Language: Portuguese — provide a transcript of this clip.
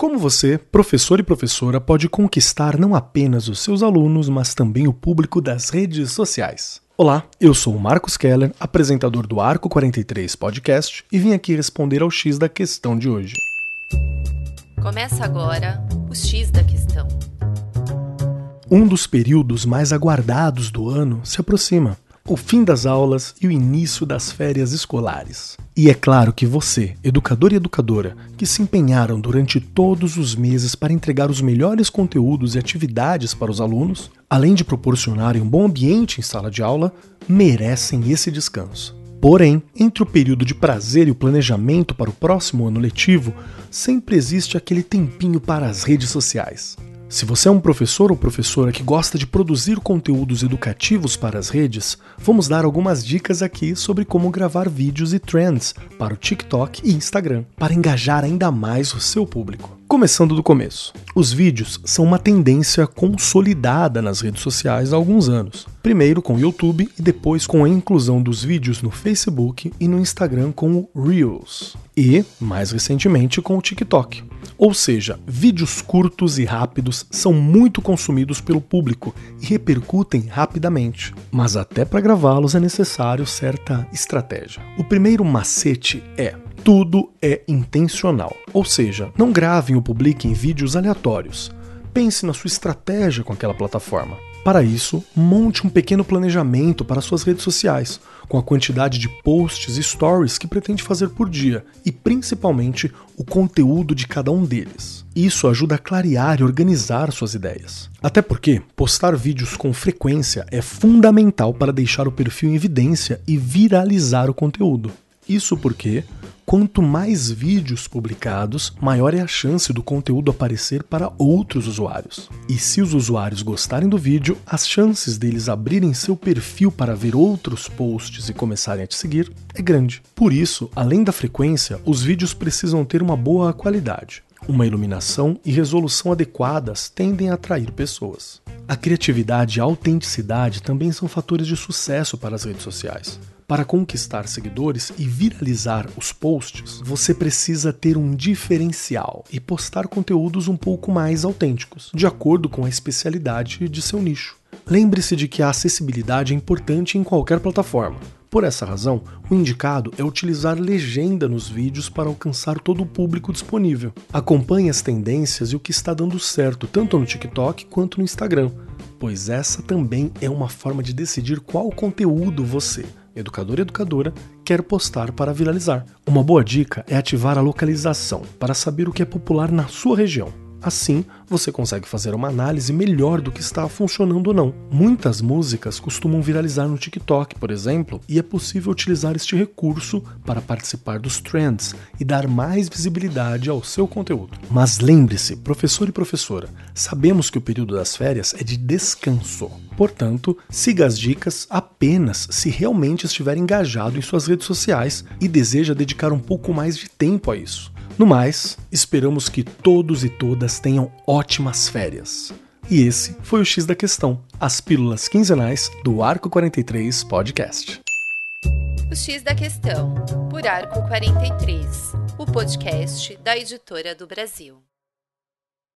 Como você, professor e professora, pode conquistar não apenas os seus alunos, mas também o público das redes sociais? Olá, eu sou o Marcos Keller, apresentador do Arco 43 Podcast, e vim aqui responder ao X da questão de hoje. Começa agora o X da questão. Um dos períodos mais aguardados do ano se aproxima o fim das aulas e o início das férias escolares. E é claro que você, educador e educadora, que se empenharam durante todos os meses para entregar os melhores conteúdos e atividades para os alunos, além de proporcionarem um bom ambiente em sala de aula, merecem esse descanso. Porém, entre o período de prazer e o planejamento para o próximo ano letivo, sempre existe aquele tempinho para as redes sociais. Se você é um professor ou professora que gosta de produzir conteúdos educativos para as redes, vamos dar algumas dicas aqui sobre como gravar vídeos e trends para o TikTok e Instagram, para engajar ainda mais o seu público. Começando do começo. Os vídeos são uma tendência consolidada nas redes sociais há alguns anos. Primeiro com o YouTube e depois com a inclusão dos vídeos no Facebook e no Instagram com o Reels. E, mais recentemente, com o TikTok. Ou seja, vídeos curtos e rápidos são muito consumidos pelo público e repercutem rapidamente. Mas até para gravá-los é necessário certa estratégia. O primeiro macete é tudo é intencional. Ou seja, não gravem ou publiquem vídeos aleatórios. Pense na sua estratégia com aquela plataforma. Para isso, monte um pequeno planejamento para suas redes sociais, com a quantidade de posts e stories que pretende fazer por dia e principalmente o conteúdo de cada um deles. Isso ajuda a clarear e organizar suas ideias. Até porque postar vídeos com frequência é fundamental para deixar o perfil em evidência e viralizar o conteúdo. Isso porque quanto mais vídeos publicados, maior é a chance do conteúdo aparecer para outros usuários. E se os usuários gostarem do vídeo, as chances deles abrirem seu perfil para ver outros posts e começarem a te seguir é grande. Por isso, além da frequência, os vídeos precisam ter uma boa qualidade. Uma iluminação e resolução adequadas tendem a atrair pessoas. A criatividade e a autenticidade também são fatores de sucesso para as redes sociais. Para conquistar seguidores e viralizar os posts, você precisa ter um diferencial e postar conteúdos um pouco mais autênticos, de acordo com a especialidade de seu nicho. Lembre-se de que a acessibilidade é importante em qualquer plataforma. Por essa razão, o indicado é utilizar legenda nos vídeos para alcançar todo o público disponível. Acompanhe as tendências e o que está dando certo tanto no TikTok quanto no Instagram, pois essa também é uma forma de decidir qual conteúdo você, educador e educadora, quer postar para viralizar. Uma boa dica é ativar a localização para saber o que é popular na sua região. Assim, você consegue fazer uma análise melhor do que está funcionando ou não. Muitas músicas costumam viralizar no TikTok, por exemplo, e é possível utilizar este recurso para participar dos trends e dar mais visibilidade ao seu conteúdo. Mas lembre-se, professor e professora, sabemos que o período das férias é de descanso. Portanto, siga as dicas apenas se realmente estiver engajado em suas redes sociais e deseja dedicar um pouco mais de tempo a isso. No mais, esperamos que todos e todas tenham ótimas férias. E esse foi o X da Questão, as pílulas quinzenais do Arco 43 Podcast. O X da Questão, por Arco 43, o podcast da editora do Brasil.